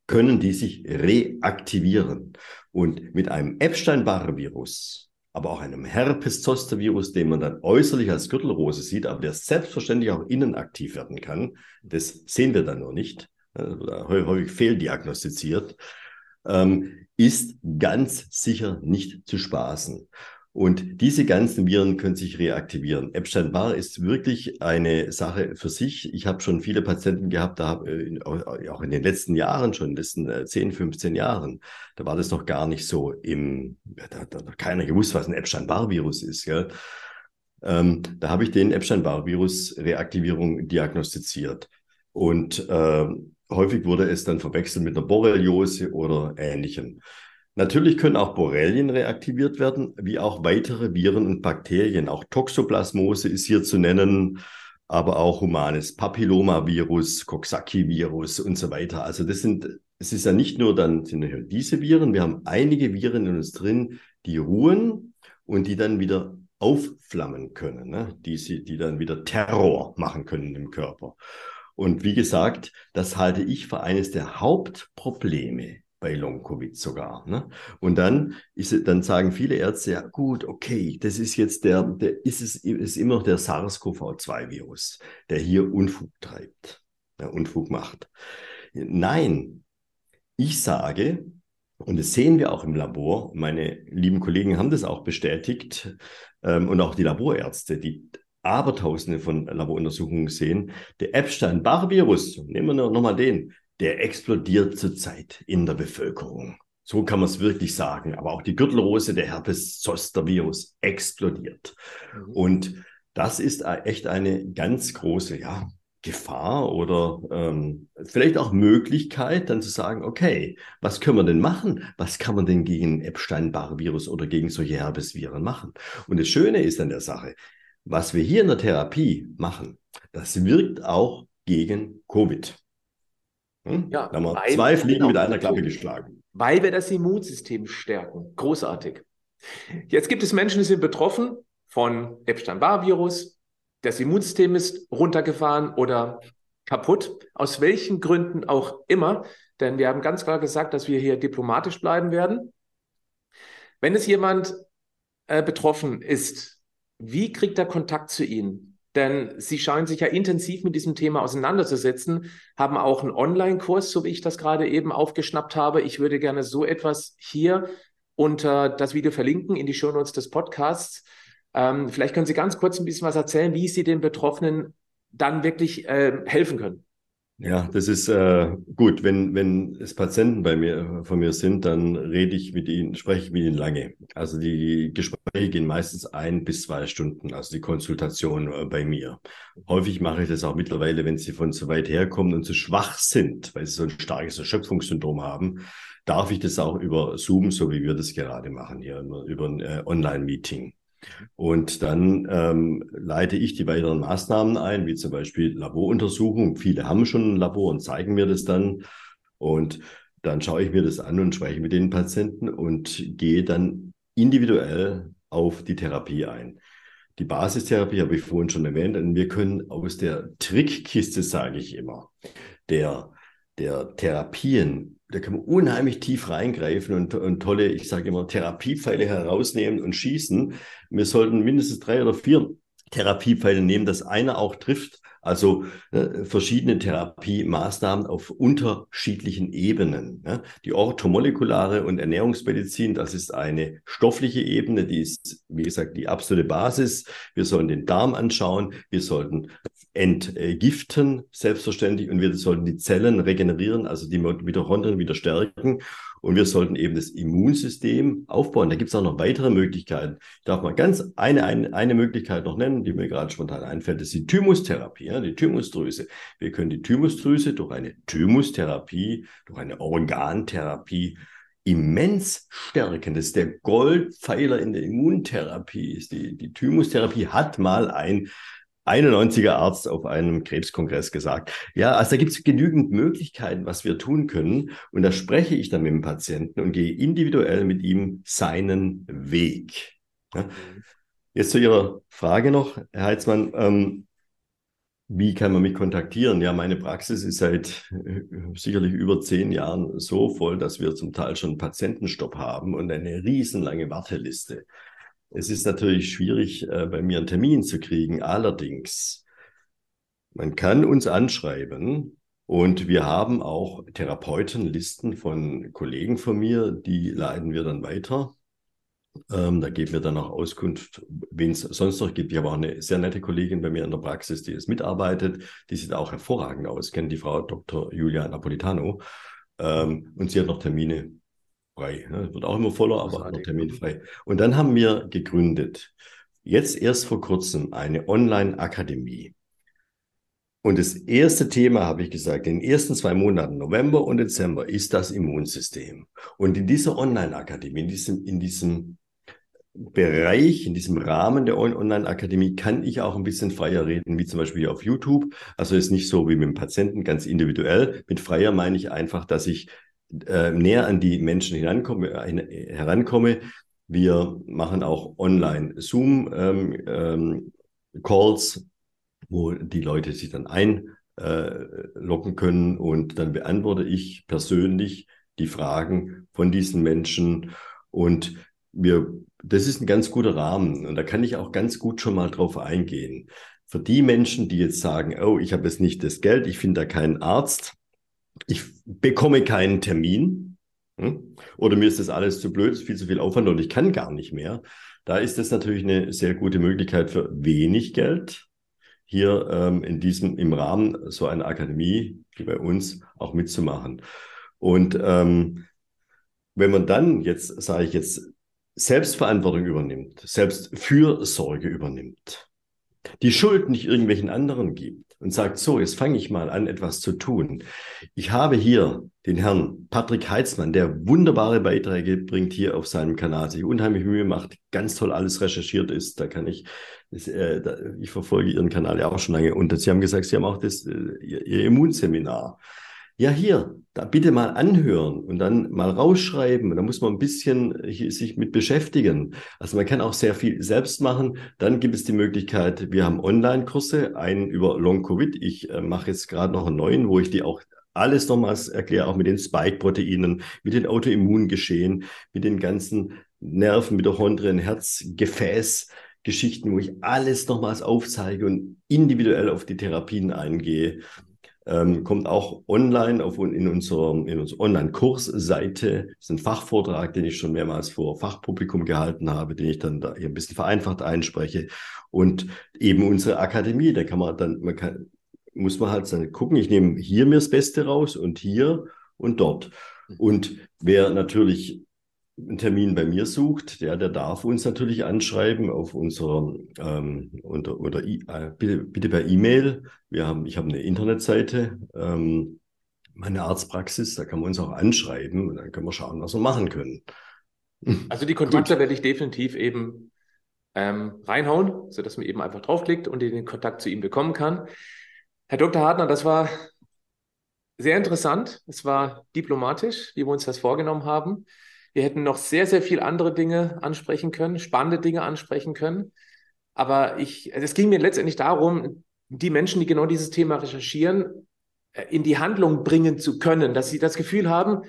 können die sich reaktivieren. Und mit einem Epstein-Barr-Virus, aber auch einem Herpes-Zoster-Virus, den man dann äußerlich als Gürtelrose sieht, aber der selbstverständlich auch innen aktiv werden kann, das sehen wir dann nur nicht, häufig fehldiagnostiziert, ähm, ist ganz sicher nicht zu spaßen. Und diese ganzen Viren können sich reaktivieren. Epstein-Barr ist wirklich eine Sache für sich. Ich habe schon viele Patienten gehabt, da hab, äh, auch in den letzten Jahren schon, in den letzten 10, äh, 15 Jahren, da war das noch gar nicht so im, da hat keiner gewusst, was ein Epstein-Barr-Virus ist. Gell? Ähm, da habe ich den Epstein-Barr-Virus-Reaktivierung diagnostiziert. Und äh, häufig wurde es dann verwechselt mit einer Borreliose oder ähnlichem. Natürlich können auch Borrelien reaktiviert werden, wie auch weitere Viren und Bakterien. Auch Toxoplasmose ist hier zu nennen, aber auch humanes Papillomavirus, Coxsackie-Virus und so weiter. Also das sind, es ist ja nicht nur dann sind ja diese Viren, wir haben einige Viren in uns drin, die ruhen und die dann wieder aufflammen können, ne? die, die dann wieder Terror machen können im Körper. Und wie gesagt, das halte ich für eines der Hauptprobleme bei Long-Covid sogar. Ne? Und dann, ist, dann sagen viele Ärzte, ja gut, okay, das ist jetzt der, der ist es ist immer noch der SARS-CoV-2-Virus, der hier Unfug treibt, ja, Unfug macht. Nein, ich sage, und das sehen wir auch im Labor, meine lieben Kollegen haben das auch bestätigt, ähm, und auch die Laborärzte, die Abertausende von Laboruntersuchungen sehen, der Epstein-Barr-Virus, nehmen wir nochmal den, der explodiert zurzeit in der Bevölkerung. So kann man es wirklich sagen. Aber auch die Gürtelrose, der Herpes-Zoster-Virus explodiert. Mhm. Und das ist echt eine ganz große ja, Gefahr oder ähm, vielleicht auch Möglichkeit, dann zu sagen, okay, was können wir denn machen? Was kann man denn gegen Epstein-Barr-Virus oder gegen solche Herpesviren machen? Und das Schöne ist an der Sache, was wir hier in der Therapie machen, das wirkt auch gegen Covid. Hm? Ja, da haben wir zwei Fliegen genau, mit einer Klappe geschlagen. Weil wir das Immunsystem stärken. Großartig. Jetzt gibt es Menschen, die sind betroffen von Epstein-Barr-Virus. Das Immunsystem ist runtergefahren oder kaputt, aus welchen Gründen auch immer. Denn wir haben ganz klar gesagt, dass wir hier diplomatisch bleiben werden. Wenn es jemand äh, betroffen ist, wie kriegt er Kontakt zu Ihnen? Denn Sie scheinen sich ja intensiv mit diesem Thema auseinanderzusetzen, haben auch einen Online-Kurs, so wie ich das gerade eben aufgeschnappt habe. Ich würde gerne so etwas hier unter das Video verlinken in die Shownotes des Podcasts. Ähm, vielleicht können Sie ganz kurz ein bisschen was erzählen, wie Sie den Betroffenen dann wirklich äh, helfen können. Ja, das ist äh, gut. Wenn, wenn es Patienten bei mir, von mir sind, dann rede ich mit ihnen, spreche ich mit ihnen lange. Also die Gespräche gehen meistens ein bis zwei Stunden, also die Konsultation äh, bei mir. Häufig mache ich das auch mittlerweile, wenn sie von zu weit herkommen und zu schwach sind, weil sie so ein starkes Erschöpfungssyndrom haben, darf ich das auch über Zoom, so wie wir das gerade machen hier, über ein äh, Online-Meeting. Und dann ähm, leite ich die weiteren Maßnahmen ein, wie zum Beispiel Laboruntersuchungen. Viele haben schon ein Labor und zeigen mir das dann. Und dann schaue ich mir das an und spreche mit den Patienten und gehe dann individuell auf die Therapie ein. Die Basistherapie habe ich vorhin schon erwähnt. Und wir können aus der Trickkiste, sage ich immer, der, der Therapien da kann man unheimlich tief reingreifen und, und tolle, ich sage immer, Therapiepfeile herausnehmen und schießen. Wir sollten mindestens drei oder vier Therapiepfeile nehmen, dass einer auch trifft also äh, verschiedene Therapiemaßnahmen auf unterschiedlichen Ebenen. Ja. Die orthomolekulare und Ernährungsmedizin, das ist eine stoffliche Ebene, die ist, wie gesagt, die absolute Basis. Wir sollen den Darm anschauen, wir sollten entgiften, selbstverständlich, und wir sollten die Zellen regenerieren, also die Mitochondrien wieder stärken. Und wir sollten eben das Immunsystem aufbauen. Da gibt es auch noch weitere Möglichkeiten. Ich darf mal ganz eine, eine, eine Möglichkeit noch nennen, die mir gerade spontan einfällt. Das ist die Thymustherapie, ja, die Thymusdrüse. Wir können die Thymusdrüse durch eine Thymustherapie, durch eine Organtherapie immens stärken. Das ist der Goldpfeiler in der Immuntherapie. Die, die Thymustherapie hat mal ein 91er Arzt auf einem Krebskongress gesagt. Ja, also da gibt es genügend Möglichkeiten, was wir tun können. Und da spreche ich dann mit dem Patienten und gehe individuell mit ihm seinen Weg. Ja. Jetzt zu Ihrer Frage noch, Herr Heitzmann. Ähm, wie kann man mich kontaktieren? Ja, meine Praxis ist seit äh, sicherlich über zehn Jahren so voll, dass wir zum Teil schon Patientenstopp haben und eine riesenlange Warteliste. Es ist natürlich schwierig, äh, bei mir einen Termin zu kriegen. Allerdings, man kann uns anschreiben und wir haben auch Therapeutenlisten von Kollegen von mir, die leiten wir dann weiter. Ähm, da geben wir dann auch Auskunft, wen es sonst noch gibt. Ich habe auch eine sehr nette Kollegin bei mir in der Praxis, die es mitarbeitet. Die sieht auch hervorragend aus, kennt die Frau Dr. Julia Napolitano. Ähm, und sie hat noch Termine frei. Ne? Wird auch immer voller, aber noch terminfrei. Und dann haben wir gegründet, jetzt erst vor kurzem, eine Online-Akademie. Und das erste Thema, habe ich gesagt, in den ersten zwei Monaten, November und Dezember, ist das Immunsystem. Und in dieser Online-Akademie, in diesem, in diesem Bereich, in diesem Rahmen der Online-Akademie kann ich auch ein bisschen freier reden, wie zum Beispiel auf YouTube. Also ist nicht so wie mit dem Patienten, ganz individuell. Mit freier meine ich einfach, dass ich äh, näher an die Menschen hinankomme, äh, herankomme. Wir machen auch online Zoom-Calls, ähm, ähm, wo die Leute sich dann einloggen äh, können und dann beantworte ich persönlich die Fragen von diesen Menschen und wir, das ist ein ganz guter Rahmen und da kann ich auch ganz gut schon mal drauf eingehen. Für die Menschen, die jetzt sagen, oh, ich habe jetzt nicht das Geld, ich finde da keinen Arzt, ich bekomme keinen Termin hm? oder mir ist das alles zu blöd, viel zu viel Aufwand und ich kann gar nicht mehr. Da ist das natürlich eine sehr gute Möglichkeit für wenig Geld, hier ähm, in diesem, im Rahmen so einer Akademie wie bei uns auch mitzumachen. Und ähm, wenn man dann jetzt, sage ich jetzt, Selbstverantwortung übernimmt, Selbstfürsorge übernimmt, die Schuld nicht irgendwelchen anderen gibt und sagt, so, jetzt fange ich mal an, etwas zu tun. Ich habe hier den Herrn Patrick Heitzmann, der wunderbare Beiträge bringt hier auf seinem Kanal, sich unheimlich Mühe macht, ganz toll alles recherchiert ist. Da kann ich, das, äh, da, ich verfolge Ihren Kanal ja auch schon lange. Und Sie haben gesagt, Sie haben auch das, äh, Ihr Immunseminar. Ja, hier, da bitte mal anhören und dann mal rausschreiben. Da muss man ein bisschen sich mit beschäftigen. Also man kann auch sehr viel selbst machen. Dann gibt es die Möglichkeit, wir haben Online-Kurse, einen über Long-Covid. Ich äh, mache jetzt gerade noch einen neuen, wo ich die auch alles nochmals erkläre, auch mit den Spike-Proteinen, mit den Autoimmungeschehen, mit den ganzen Nerven, Mitochondrien, Herz, Gefäß, Geschichten, wo ich alles nochmals aufzeige und individuell auf die Therapien eingehe. Ähm, kommt auch online auf, in unserer, in unserer Online-Kursseite. Das ist ein Fachvortrag, den ich schon mehrmals vor Fachpublikum gehalten habe, den ich dann da hier ein bisschen vereinfacht einspreche. Und eben unsere Akademie, da kann man dann, man kann, muss man halt dann gucken, ich nehme hier mir das Beste raus und hier und dort. Und wer natürlich einen Termin bei mir sucht, der, der darf uns natürlich anschreiben auf unserer ähm, unter, oder äh, bitte, bitte per E-Mail. Wir haben, ich habe eine Internetseite, ähm, meine Arztpraxis, da kann man uns auch anschreiben und dann können wir schauen, was wir machen können. Also die Kontakte werde ich definitiv eben ähm, reinhauen, sodass man eben einfach draufklickt und den Kontakt zu ihm bekommen kann. Herr Dr. Hartner, das war sehr interessant. Es war diplomatisch, wie wir uns das vorgenommen haben. Wir hätten noch sehr, sehr viel andere Dinge ansprechen können, spannende Dinge ansprechen können. Aber ich, also es ging mir letztendlich darum, die Menschen, die genau dieses Thema recherchieren, äh, in die Handlung bringen zu können, dass sie das Gefühl haben,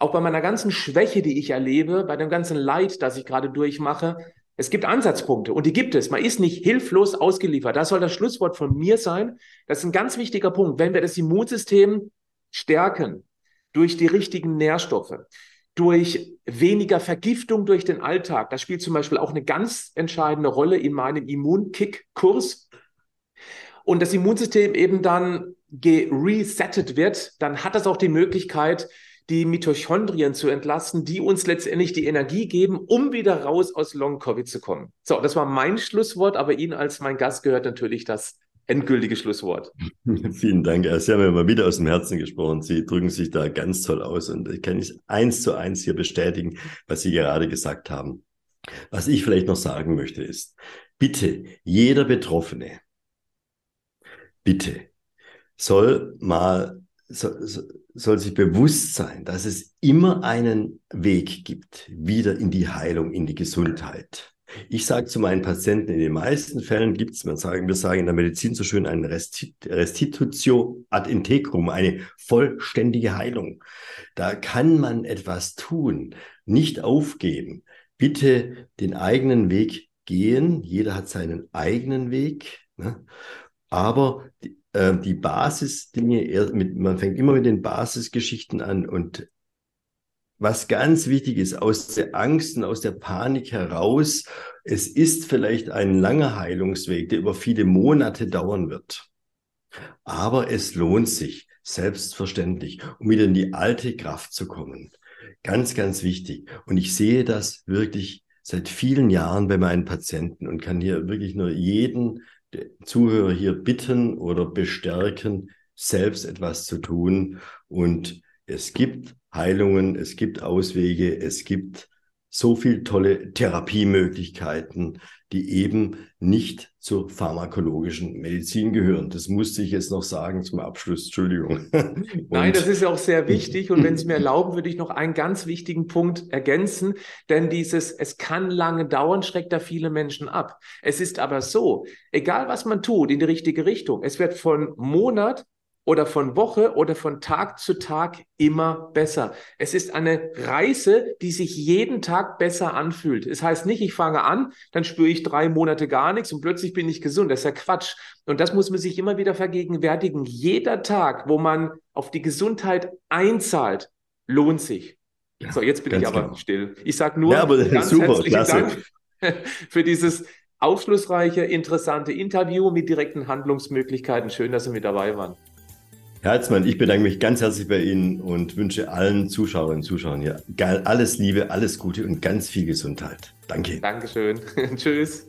auch bei meiner ganzen Schwäche, die ich erlebe, bei dem ganzen Leid, das ich gerade durchmache, es gibt Ansatzpunkte und die gibt es. Man ist nicht hilflos ausgeliefert. Das soll das Schlusswort von mir sein. Das ist ein ganz wichtiger Punkt. Wenn wir das Immunsystem stärken durch die richtigen Nährstoffe, durch weniger Vergiftung durch den Alltag. Das spielt zum Beispiel auch eine ganz entscheidende Rolle in meinem Immunkick-Kurs. Und das Immunsystem eben dann geresettet wird, dann hat das auch die Möglichkeit, die Mitochondrien zu entlasten, die uns letztendlich die Energie geben, um wieder raus aus Long-Covid zu kommen. So, das war mein Schlusswort, aber Ihnen als mein Gast gehört natürlich das endgültige Schlusswort. Vielen Dank. Sie haben ja mal wieder aus dem Herzen gesprochen. Sie drücken sich da ganz toll aus und ich kann ich eins zu eins hier bestätigen, was Sie gerade gesagt haben. Was ich vielleicht noch sagen möchte ist, bitte, jeder Betroffene, bitte, soll mal, soll, soll sich bewusst sein, dass es immer einen Weg gibt, wieder in die Heilung, in die Gesundheit. Ich sage zu meinen Patienten, in den meisten Fällen gibt es, wir sagen, in der Medizin so schön, eine Restitutio ad integrum, eine vollständige Heilung. Da kann man etwas tun, nicht aufgeben. Bitte den eigenen Weg gehen. Jeder hat seinen eigenen Weg. Ne? Aber die, äh, die Basisdinge, man fängt immer mit den Basisgeschichten an und was ganz wichtig ist, aus der Angst und aus der Panik heraus, es ist vielleicht ein langer Heilungsweg, der über viele Monate dauern wird. Aber es lohnt sich, selbstverständlich, um wieder in die alte Kraft zu kommen. Ganz, ganz wichtig. Und ich sehe das wirklich seit vielen Jahren bei meinen Patienten und kann hier wirklich nur jeden Zuhörer hier bitten oder bestärken, selbst etwas zu tun. Und es gibt Heilungen, es gibt Auswege, es gibt so viel tolle Therapiemöglichkeiten, die eben nicht zur pharmakologischen Medizin gehören. Das musste ich jetzt noch sagen zum Abschluss. Entschuldigung. Nein, das ist ja auch sehr wichtig. Und wenn Sie mir erlauben, würde ich noch einen ganz wichtigen Punkt ergänzen. Denn dieses, es kann lange dauern, schreckt da viele Menschen ab. Es ist aber so, egal was man tut in die richtige Richtung, es wird von Monat oder von Woche oder von Tag zu Tag immer besser. Es ist eine Reise, die sich jeden Tag besser anfühlt. Es heißt nicht, ich fange an, dann spüre ich drei Monate gar nichts und plötzlich bin ich gesund. Das ist ja Quatsch. Und das muss man sich immer wieder vergegenwärtigen. Jeder Tag, wo man auf die Gesundheit einzahlt, lohnt sich. Ja, so, jetzt bin ich aber genau. still. Ich sage nur ja, ganz super, herzlichen klasse. Dank für dieses aufschlussreiche, interessante Interview mit direkten Handlungsmöglichkeiten. Schön, dass Sie mit dabei waren. Herr Herzmann, ich bedanke mich ganz herzlich bei Ihnen und wünsche allen Zuschauerinnen und Zuschauern hier alles Liebe, alles Gute und ganz viel Gesundheit. Danke. Dankeschön. Tschüss.